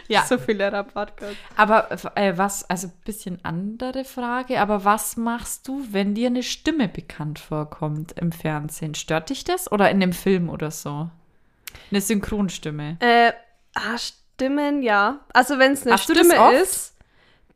ja. So viele Rabattcodes. Aber äh, was, also ein bisschen andere Frage, aber was machst du, wenn dir eine Stimme bekannt vorkommt im Fernsehen? Stört dich das oder in dem Film oder so? Eine Synchronstimme. Äh, ah, Stimmen, ja. Also wenn es eine Hast Stimme ist,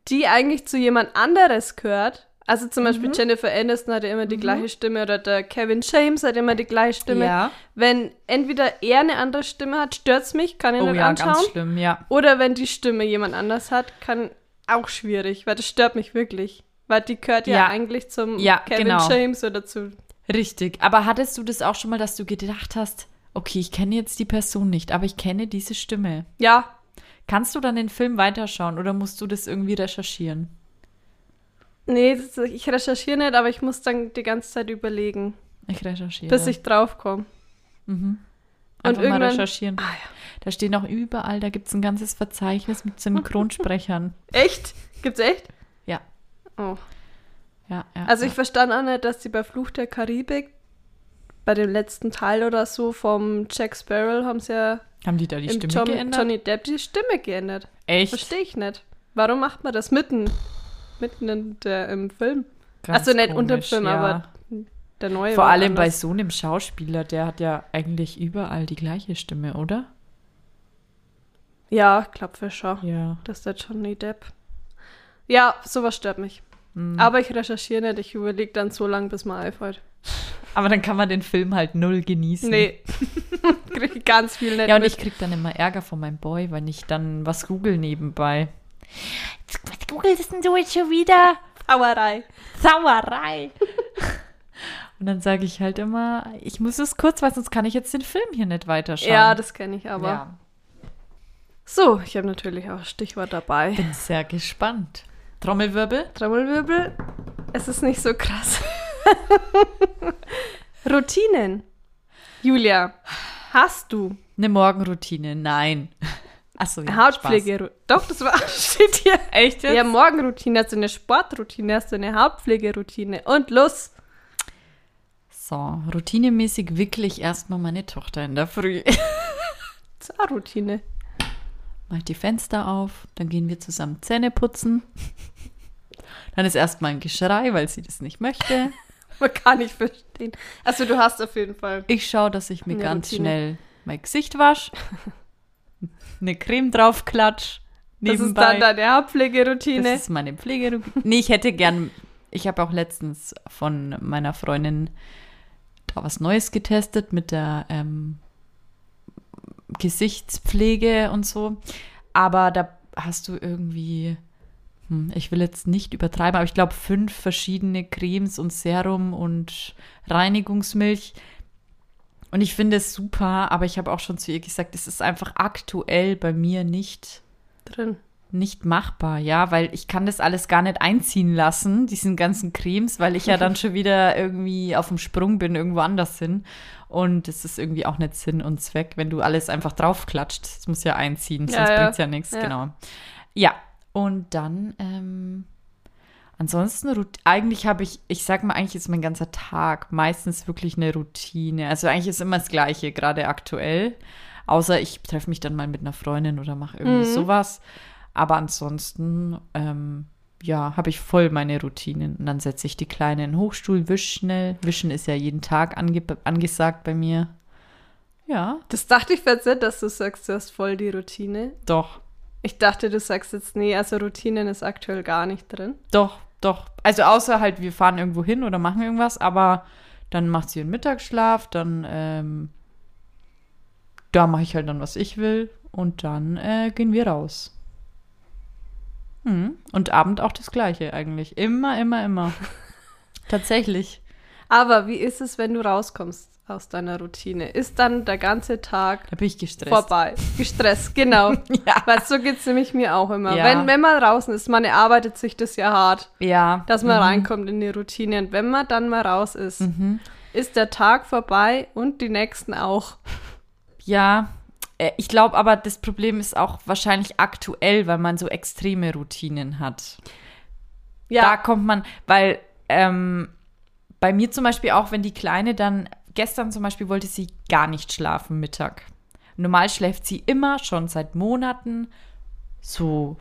die eigentlich zu jemand anderes gehört. Also zum Beispiel Mhm. Jennifer Aniston hat ja immer die gleiche Stimme oder der Kevin James hat immer die gleiche Stimme. Ja. Wenn entweder er eine andere Stimme hat, stört es mich, kann ich Oh nicht ja, anschauen. ganz schlimm, ja. Oder wenn die Stimme jemand anders hat, kann auch schwierig, weil das stört mich wirklich. Weil die gehört ja, Ja. eigentlich zum Ja, Kevin genau. James oder zu. Richtig. Aber hattest du das auch schon mal, dass du gedacht hast, okay, ich kenne jetzt die Person nicht, aber ich kenne diese Stimme. Ja, Kannst du dann den Film weiterschauen oder musst du das irgendwie recherchieren? nee, ich recherchiere nicht, aber ich muss dann die ganze Zeit überlegen, Ich recherchiere. bis ich draufkomme. Mhm. Und Einfach mal irgendwann- recherchieren. Ah ja. Da stehen auch überall, da gibt es ein ganzes Verzeichnis mit Synchronsprechern. Echt? Gibt's echt? Ja. Oh. Ja, ja. Also ich ja. verstand auch nicht, dass sie bei Fluch der Karibik bei dem letzten Teil oder so vom Jack Sparrow haben sie ja Haben die da die im Stimme John, geändert? Johnny Depp die Stimme geändert. Echt? Verstehe ich nicht. Warum macht man das mitten, mitten in der, im Film? Ganz also nicht unter dem Film, ja. aber der neue Vor allem bei anders. so einem Schauspieler, der hat ja eigentlich überall die gleiche Stimme, oder? Ja, ich glaube für schon. Ja. Das ist der Johnny Depp. Ja, sowas stört mich. Mhm. Aber ich recherchiere nicht, ich überlege dann so lange, bis mir einfällt. Aber dann kann man den Film halt null genießen. Nee. Krieg ganz viel nicht Ja, und mit. ich krieg dann immer Ärger von meinem Boy, wenn ich dann was google nebenbei. Was googelst denn du jetzt schon wieder? Sauerei. Sauerei. und dann sage ich halt immer, ich muss es kurz, weil sonst kann ich jetzt den Film hier nicht weiterschauen. Ja, das kenne ich aber. Ja. So, ich habe natürlich auch Stichwort dabei. Bin sehr gespannt. Trommelwirbel? Trommelwirbel. Es ist nicht so krass. Routinen. Julia, hast du Eine Morgenroutine? Nein. Achso, ja. Hautpflege? Doch, das war, steht hier. Spaß. Echt jetzt? Ja, Morgenroutine, hast du eine Sportroutine, hast du eine Hautpflegeroutine. Und los. So, routinemäßig wickle ich erstmal meine Tochter in der Früh. Auch Routine. Mach ich die Fenster auf, dann gehen wir zusammen Zähne putzen. Dann ist erstmal ein Geschrei, weil sie das nicht möchte. Man kann nicht verstehen. Also du hast auf jeden Fall. Ich schaue, dass ich mir ganz Routine. schnell mein Gesicht wasche, eine Creme drauf klatsch. Das ist Nebenbei. dann deine Hautpflegeroutine. Das ist meine Pflegeroutine. Nee, ich hätte gern, ich habe auch letztens von meiner Freundin da was Neues getestet mit der ähm, Gesichtspflege und so. Aber da hast du irgendwie, ich will jetzt nicht übertreiben, aber ich glaube fünf verschiedene Cremes und Serum und Reinigungsmilch. Und ich finde es super, aber ich habe auch schon zu ihr gesagt, es ist einfach aktuell bei mir nicht drin. nicht machbar, ja, weil ich kann das alles gar nicht einziehen lassen, diesen ganzen Cremes, weil ich ja dann schon wieder irgendwie auf dem Sprung bin, irgendwo anders hin. Und es ist irgendwie auch nicht Sinn und Zweck, wenn du alles einfach draufklatscht. Es muss ja einziehen, Ja, sonst ja. bringt's ja nichts, Ja. genau. Ja, und dann, ähm, ansonsten, eigentlich habe ich, ich sag mal, eigentlich ist mein ganzer Tag meistens wirklich eine Routine. Also eigentlich ist immer das Gleiche, gerade aktuell. Außer ich treffe mich dann mal mit einer Freundin oder mache irgendwie Mhm. sowas. Aber ansonsten, ähm, ja, habe ich voll meine Routinen. Und dann setze ich die Kleine in den Hochstuhl, wisch schnell. Wischen ist ja jeden Tag ange angesagt bei mir. Ja, Das dachte ich jetzt nicht, dass du sagst, du hast voll die Routine. doch, Ich dachte, du sagst jetzt, nee, also Routinen ist aktuell gar nicht drin. doch, doch. Also außer halt, wir fahren irgendwo hin oder machen irgendwas, aber dann macht sie ihren Mittagsschlaf, dann, ähm, da mache ich halt dann, was ich will. Und dann äh, gehen wir raus. Hm. Und Abend auch das Gleiche eigentlich. Immer, immer, immer. Tatsächlich. Aber wie ist es, wenn du rauskommst aus deiner Routine? Ist dann der ganze Tag Da bin ich gestresst. vorbei? Gestresst, genau. Ja. Weil so geht es nämlich mir auch immer. Ja. Wenn, wenn man draußen ist, man erarbeitet sich das ja hart, Ja. dass man Mhm. reinkommt in die Routine. Und wenn man dann mal raus ist, Mhm. ist der Tag vorbei und die nächsten auch. Ja, äh, ich glaube aber, das Problem ist auch wahrscheinlich aktuell, weil man so extreme Routinen hat. Da Ja, kommt man, weil ähm, bei mir zum Beispiel auch, wenn die Kleine dann, gestern zum Beispiel wollte sie gar nicht schlafen Mittag. Normal schläft sie immer schon seit Monaten so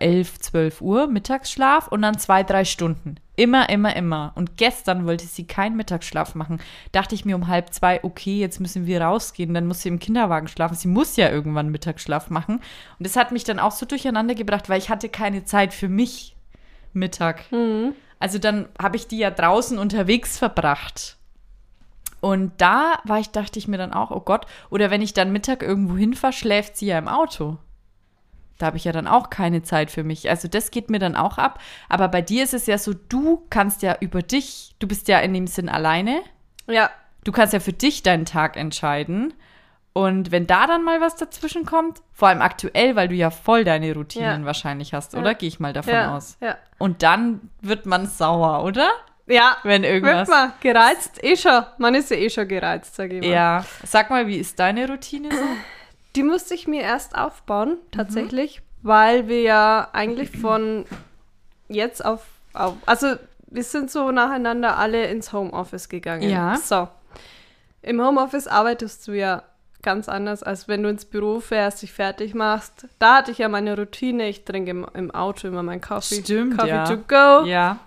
11, 12 Uhr Mittagsschlaf und dann zwei, drei Stunden. Immer, immer, immer. Und gestern wollte sie keinen Mittagsschlaf machen. Dachte ich mir um halb zwei, okay, jetzt müssen wir rausgehen, dann muss sie im Kinderwagen schlafen. Sie muss ja irgendwann Mittagsschlaf machen. Und das hat mich dann auch so durcheinander gebracht, weil ich hatte keine Zeit für mich Mittag. Mhm. Also dann habe ich die ja draußen unterwegs verbracht. Und da war ich, dachte ich mir dann auch, oh Gott, oder wenn ich dann Mittag irgendwo hinfahre, schläft sie ja im Auto. Da habe ich ja dann auch keine Zeit für mich. Also das geht mir dann auch ab. Aber bei dir ist es ja so, du kannst ja über dich, du bist ja in dem Sinn alleine. Ja, Du kannst ja für dich deinen Tag entscheiden. Und wenn da dann mal was dazwischen kommt, vor allem aktuell, weil du ja voll deine Routinen Ja. wahrscheinlich hast, Ja. oder? Gehe ich mal davon ja, aus. ja. Und dann wird man sauer, oder? Ja, Wenn irgendwas. man gereizt, eh schon. Man ist ja eh schon gereizt, sage ich mal. Ja. Sag mal, wie ist deine Routine so? Die musste ich mir erst aufbauen, Mhm. tatsächlich, weil wir ja eigentlich von jetzt auf, auf, also wir sind so nacheinander alle ins Homeoffice gegangen. Ja. So. Im Homeoffice arbeitest du ja ganz anders, als wenn du ins Büro fährst, dich fertig machst. Da hatte ich ja meine Routine, ich trinke im, im Auto immer meinen Kaffee. Stimmt, Coffee ja. to go. Ja.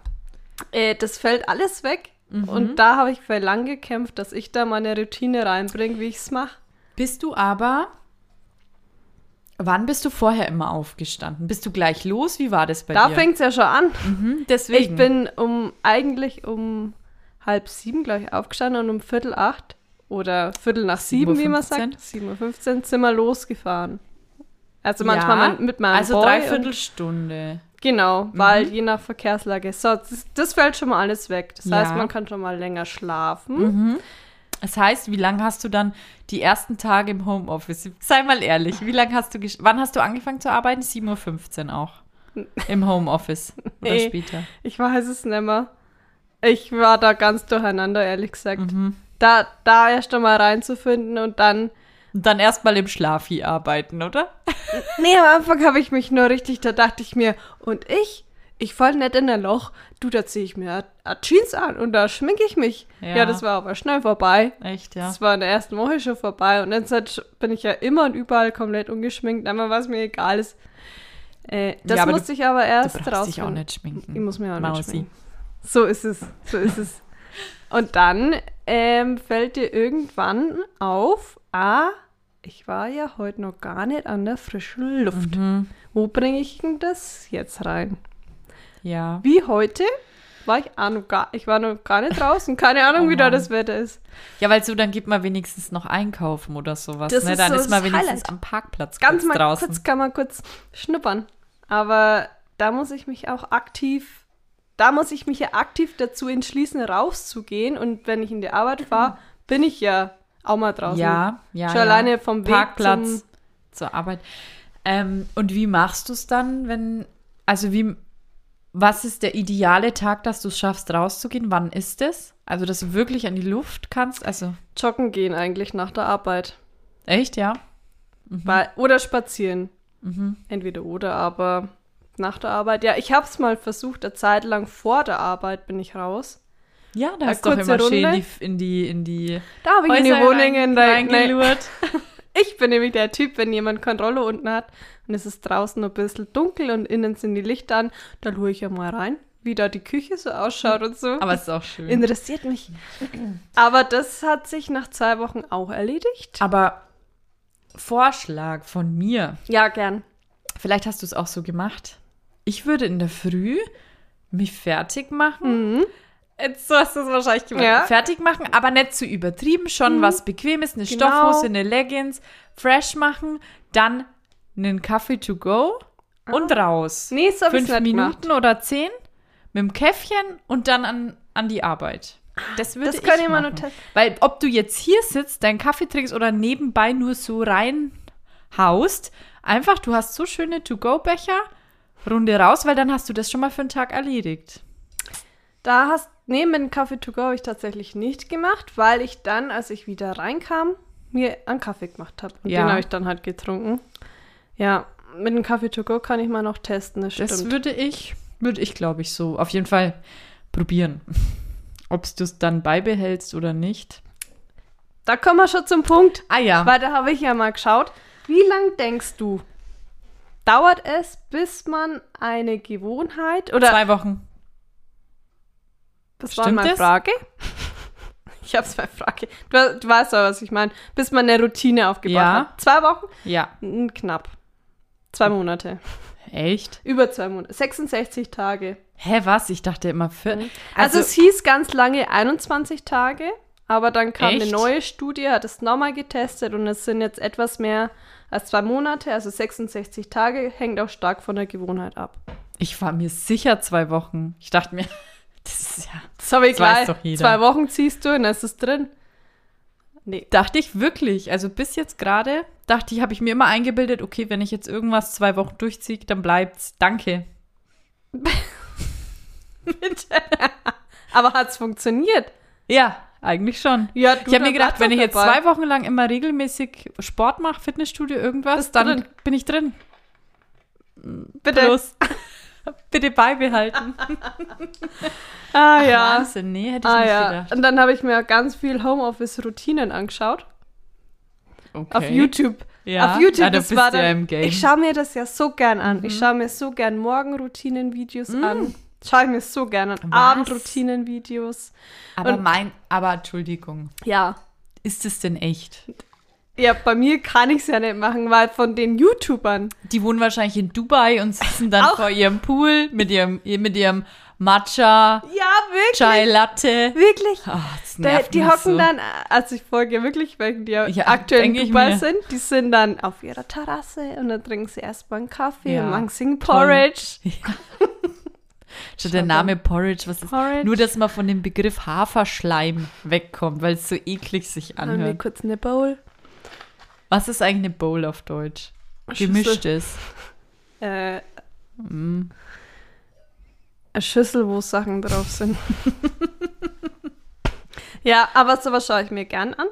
Äh, das fällt alles weg. Mhm. Und da habe ich für lang gekämpft, dass ich da meine Routine reinbringe, wie ich es mache. Bist du aber. Wann bist du vorher immer aufgestanden? Bist du gleich los? Wie war das bei Da dir? fängt es ja schon an. mhm, deswegen. Ich bin um eigentlich um halb sieben, glaube ich, aufgestanden und um Viertel acht oder Viertel nach sieben, wie man 7.15. sagt, 7.15 Uhr sind wir losgefahren. Also manchmal Ja, mit meinem Also Boy dreiviertel und- Stunde. Genau, weil je nach Verkehrslage. So, das, das fällt schon mal alles weg. Das Ja. heißt, man kann schon mal länger schlafen. Das heißt, wie lange hast du dann die ersten Tage im Homeoffice? Sei mal ehrlich, wie lange hast du Wann hast du angefangen zu arbeiten? 7.15 Uhr auch. Im Homeoffice. Oder Nee. später. Ich weiß es nicht mehr. Ich war da ganz durcheinander, ehrlich gesagt. Mhm. Da, da erst einmal reinzufinden und dann Und dann erstmal im Schlafi arbeiten, oder? Nee, am Anfang habe ich mich nur richtig, da dachte ich mir, und ich? Ich fall nicht in ein Loch. Du, da ziehe ich mir Jeans an und da schminke ich mich. Ja. Ja. das war aber schnell vorbei. Echt, ja. Das war in der ersten Woche schon vorbei. Und halt bin ich ja immer und überall komplett ungeschminkt, einmal was mir egal ist. Äh, das Ja, musste ich aber Du erst brauchst dich auch nicht schminken. Ich muss mir auch Mausi. nicht schminken. So ist es. So ist es. Und dann ähm, fällt dir irgendwann auf, ah, ich war ja heute noch gar nicht an der frischen Luft. Mhm. Wo bringe ich denn das jetzt rein? Ja. Wie heute war ich auch noch gar, ich war noch gar nicht draußen. Keine Ahnung, Oh wie da das Wetter ist. Ja, weil so, dann geht man wenigstens noch einkaufen oder sowas. Das ne? ist Dann so ist man wenigstens Highlight. am Parkplatz Ganz mal draußen. kurz kann man kurz schnuppern. Aber da muss ich mich auch aktiv, da muss ich mich ja aktiv dazu entschließen, rauszugehen. Und wenn ich in die Arbeit fahre, bin ich ja auch mal draußen. Ja, ja. Schon ja. alleine vom Weg Parkplatz zum- zur Arbeit. Ähm, und wie machst du es dann, wenn, also wie, was ist der ideale Tag, dass du es schaffst, rauszugehen? Wann ist es? Also, dass du wirklich an die Luft kannst? Also, Joggen gehen eigentlich nach der Arbeit. echt, ja? Weil, oder spazieren. Mhm. Entweder oder, aber nach der Arbeit. Ja, ich habe es mal versucht, eine Zeit lang vor der Arbeit bin ich raus. Ja, da hast du doch immer schön Runde. die, in die, in die Da habe ich in die Häuser rein- in der, nee, reingelurrt. Ich bin nämlich der Typ, wenn jemand kein Rollo unten hat und es ist draußen ein bisschen dunkel und innen sind die Lichter an, da lure ich ja mal rein, wie da die Küche so ausschaut und so. Aber es ist auch schön. Interessiert mich. Aber das hat sich nach zwei Wochen auch erledigt. Aber Vorschlag von mir. Ja, gern. Vielleicht hast du es auch so gemacht. Ich würde in der Früh mich fertig machen. Jetzt so hast du es wahrscheinlich gemacht. Ja. Fertig machen, aber nicht zu übertrieben. Schon was Bequemes, eine Genau. Stoffhose, eine Leggings, fresh machen, dann einen Kaffee to go und raus. Nee, so Fünf Minuten gemacht. oder zehn mit dem Käffchen und dann an, an die Arbeit. Das würde Das ich mal machen. nur testen. Weil ob du jetzt hier sitzt, deinen Kaffee trinkst oder nebenbei nur so reinhaust, einfach, du hast so schöne To-Go-Becher, Runde raus, weil dann hast du das schon mal für einen Tag erledigt. Da hast, nee, mit dem Kaffee to go habe ich tatsächlich nicht gemacht, weil ich dann, als ich wieder reinkam, mir einen Kaffee gemacht habe. Und Ja. den habe ich dann halt getrunken. Ja, mit dem Kaffee to go kann ich mal noch testen, das stimmt. Das würde ich, würde ich, glaube ich, so auf jeden Fall probieren. Ob du es dann beibehältst oder nicht. da kommen wir schon zum Punkt. Ah ja. Weil da habe ich ja mal geschaut, wie lang denkst du, dauert es, bis man eine Gewohnheit oder Zwei Wochen. Das war Stimmt meine das? Frage. Ich habe zwei Frage. Du, du weißt aber, was ich meine. Bis man eine Routine aufgebaut Ja. hat. Zwei Wochen? Ja. Knapp. Zwei Monate. Echt? Über zwei Monate. 66 Tage. Hä, was? Ich dachte immer vier. Also, es hieß ganz lange 21 Tage, Aber dann kam eine Echt? neue Studie, hat es nochmal getestet und es sind jetzt etwas mehr als zwei Monate, also 66 Tage, hängt auch stark von der Gewohnheit ab. Ich war mir sicher zwei Wochen. Ich dachte mir, das ist ja. Das habe ich Das weiß gleich. doch jeder. Zwei Wochen ziehst du und dann ist es drin. Nee. Dachte ich wirklich. Also bis jetzt gerade dachte ich, habe ich mir immer eingebildet, okay, wenn ich jetzt irgendwas zwei Wochen durchziehe, dann bleibt's. Danke. Aber hat es funktioniert? Ja, eigentlich schon. Ja, Ich habe mir gedacht, wenn ich jetzt zwei Wochen lang immer regelmäßig Sport mache, Fitnessstudio, irgendwas, Bist dann drin. bin ich drin. Bitte. Bloß bitte beibehalten. Ah ja. Wahnsinn, nee, hätte ich Ah nicht ja. gedacht. Und dann habe ich mir ganz viel Homeoffice-Routinen angeschaut. Okay. Auf YouTube. Ja, Auf YouTube, ja, da das war du ja dann, im Game. Mhm. Ich schaue mir das ja so gern an. Ich schaue mir so gern Morgenroutinen-Videos an. Schaue ich mir so gern an. Abendroutinen-Videos. aber und- mein, aber Entschuldigung, Ja. ist es denn echt? Ja, bei mir kann ich es ja nicht machen, weil von den YouTubern. Die wohnen wahrscheinlich in Dubai und sitzen dann vor ihrem Pool mit ihrem, mit ihrem Matcha, Ja, wirklich. Chai Latte. Wirklich. Das Da, die hocken so. dann, also ich folge wirklich welchen, die Ja, aktuell in Dubai sind, die sind dann auf ihrer Terrasse und dann trinken sie erstmal einen Kaffee Ja, und machen singen. Porridge. Schon der Name Porridge, was ist? Porridge. Nur, dass man von dem Begriff Haferschleim wegkommt, weil es so eklig sich Haben wir anhört. kurz eine Bowl. Was ist eigentlich eine Bowl auf Deutsch? Schüssel. Gemischtes. Äh, Mm. eine Schüssel, wo Sachen drauf sind. ja, aber sowas schaue ich mir gern an.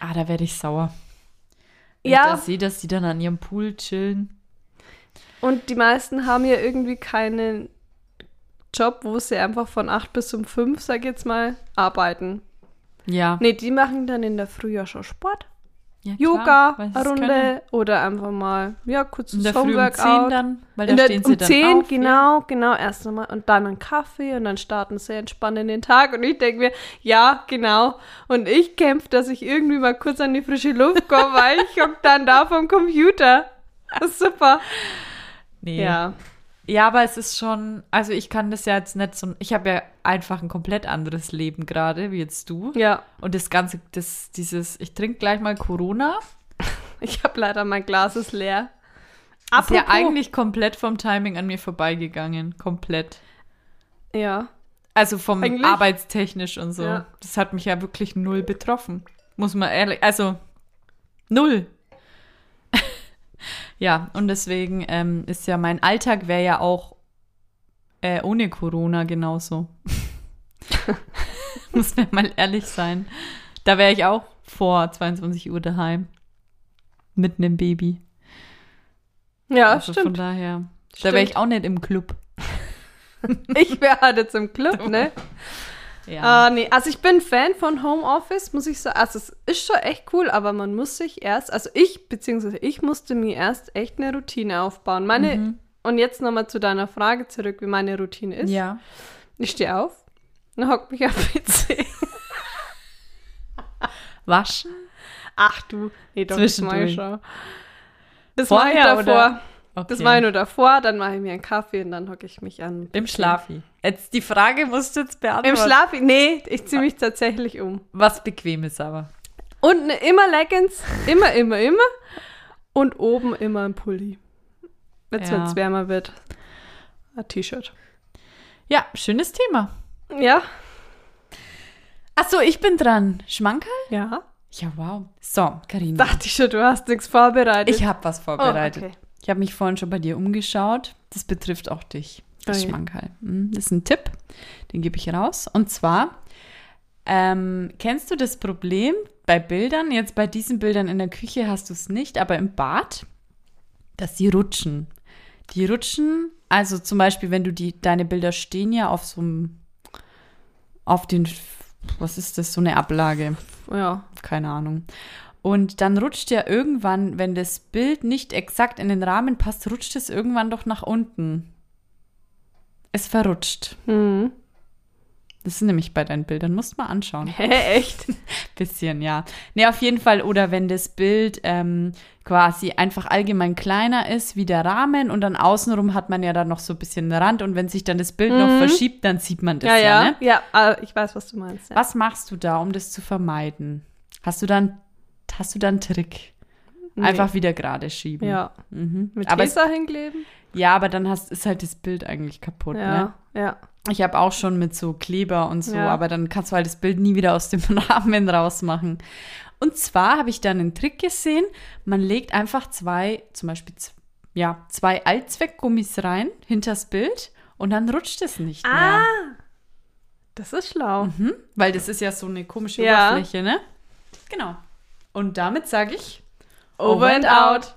Ah, da werde ich sauer. Wenn Ja. ich da sehe, dass die dann an ihrem Pool chillen. Und die meisten haben ja irgendwie keinen Job, wo sie einfach von 8 bis um 5, sag ich jetzt mal, arbeiten. Ja. Nee, die machen dann in der Früh ja schon Sport. Ja klar, Yoga, weil sie eine es Runde können. oder einfach mal, ja, kurzes In der Früh um 10 Homeworkout. dann, weil In da der, stehen sie um dann 10, auf. genau, genau, erst einmal und dann einen Kaffee und dann starten sie entspannt in den Tag und ich denke mir, ja, genau. Und ich kämpfe, dass ich irgendwie mal kurz an die frische Luft komme, weil ich hock dann da vom Computer. Das ist super. Nee. Ja. Ja, aber es ist schon, also ich kann das ja jetzt nicht so, ich habe ja einfach ein komplett anderes Leben gerade, wie jetzt du. Ja. Und das Ganze, das, dieses, ich trinke gleich mal Corona, Ich habe leider mein Glas ist leer. ist ja eigentlich komplett vom Timing an mir vorbeigegangen. Komplett. Ja. Also vom Eigentlich? arbeitstechnisch und so. Ja. Das hat mich ja wirklich null betroffen. Muss man ehrlich, also null. Ja, und deswegen ähm, ist ja mein Alltag wäre ja auch äh, ohne Corona genauso. Muss mir mal ehrlich sein. Da wäre ich auch vor 22 Uhr daheim. Mit einem Baby. Ja, also von stimmt. daher. Da wäre ich auch nicht im Club. Ich wäre halt jetzt im Club, ne? Ja. Ah, nee, also ich bin Fan von Homeoffice, muss ich sagen. Also es ist schon echt cool, aber man muss sich erst, also ich, beziehungsweise ich musste mir erst echt eine Routine aufbauen. Meine, Mhm. und jetzt nochmal zu deiner Frage zurück, wie meine Routine ist. ja. Ich stehe auf, dann hockt mich am PC. Waschen? Ach du, nee, doch, das mache ich schon. Das mache ich Vorher, davor. oder? Das Okay. mache ich nur davor, dann mache ich mir einen Kaffee und dann hocke ich mich an. Im Schlafi. Jetzt die Frage musst du jetzt beantworten. Im Schlaf? Nee, ich ziehe mich tatsächlich um. Was bequem ist aber. Und ne, immer Leggings, immer, immer, immer. Und oben immer ein Pulli. Jetzt, Ja. wenn es wärmer wird, ein T-Shirt. Ja, schönes Thema. Ja? Achso, ich bin dran. Schmankerl? Ja. Ja, wow. So, Karina. Dachte ich schon, du hast nichts vorbereitet. Ich habe was vorbereitet. Oh, okay. Ich habe mich vorhin schon bei dir umgeschaut. Das betrifft auch dich. Das Okay. Schmankerl. Hm, Das ist ein Tipp, den gebe ich raus. Und zwar, ähm, kennst du das Problem bei Bildern? Jetzt bei diesen Bildern in der Küche hast du es nicht, aber im Bad, dass die rutschen. Die rutschen, also zum Beispiel, wenn du die, deine Bilder stehen ja auf so einem, auf den, was ist das, so eine Ablage Ja. keine Ahnung. Und dann rutscht ja irgendwann, wenn das Bild nicht exakt in den Rahmen passt, rutscht es irgendwann doch nach unten. Es verrutscht. Hm. Das ist nämlich bei deinen Bildern, musst mal anschauen. Hä, echt? Bisschen, ja. Nee, auf jeden Fall. Oder wenn das Bild ähm, quasi einfach allgemein kleiner ist wie der Rahmen und dann außenrum hat man ja dann noch so ein bisschen einen Rand und wenn sich dann das Bild noch verschiebt, dann sieht man das Ja, ja, ja. ne? Ja, ah, ich weiß, was du meinst. Ja. Was machst du da, um das zu vermeiden? Hast du dann, hast du dann einen Trick? Nee. Einfach wieder gerade schieben. Ja. Mhm. Mit aber es, Tesa hinkleben? ja, aber dann hast, ist halt das Bild eigentlich kaputt. Ne? Ja, ja. Ich habe auch schon mit so Kleber und so, Ja. aber dann kannst du halt das Bild nie wieder aus dem Rahmen rausmachen. Und zwar habe ich dann einen Trick gesehen, man legt einfach zwei, zum Beispiel ja, zwei Allzweckgummis rein hinters Bild und dann rutscht es nicht mehr. Ah, das ist schlau. Mhm, weil das ist ja so eine komische Ja. Oberfläche, ne? Genau. Und damit sage ich Over and out.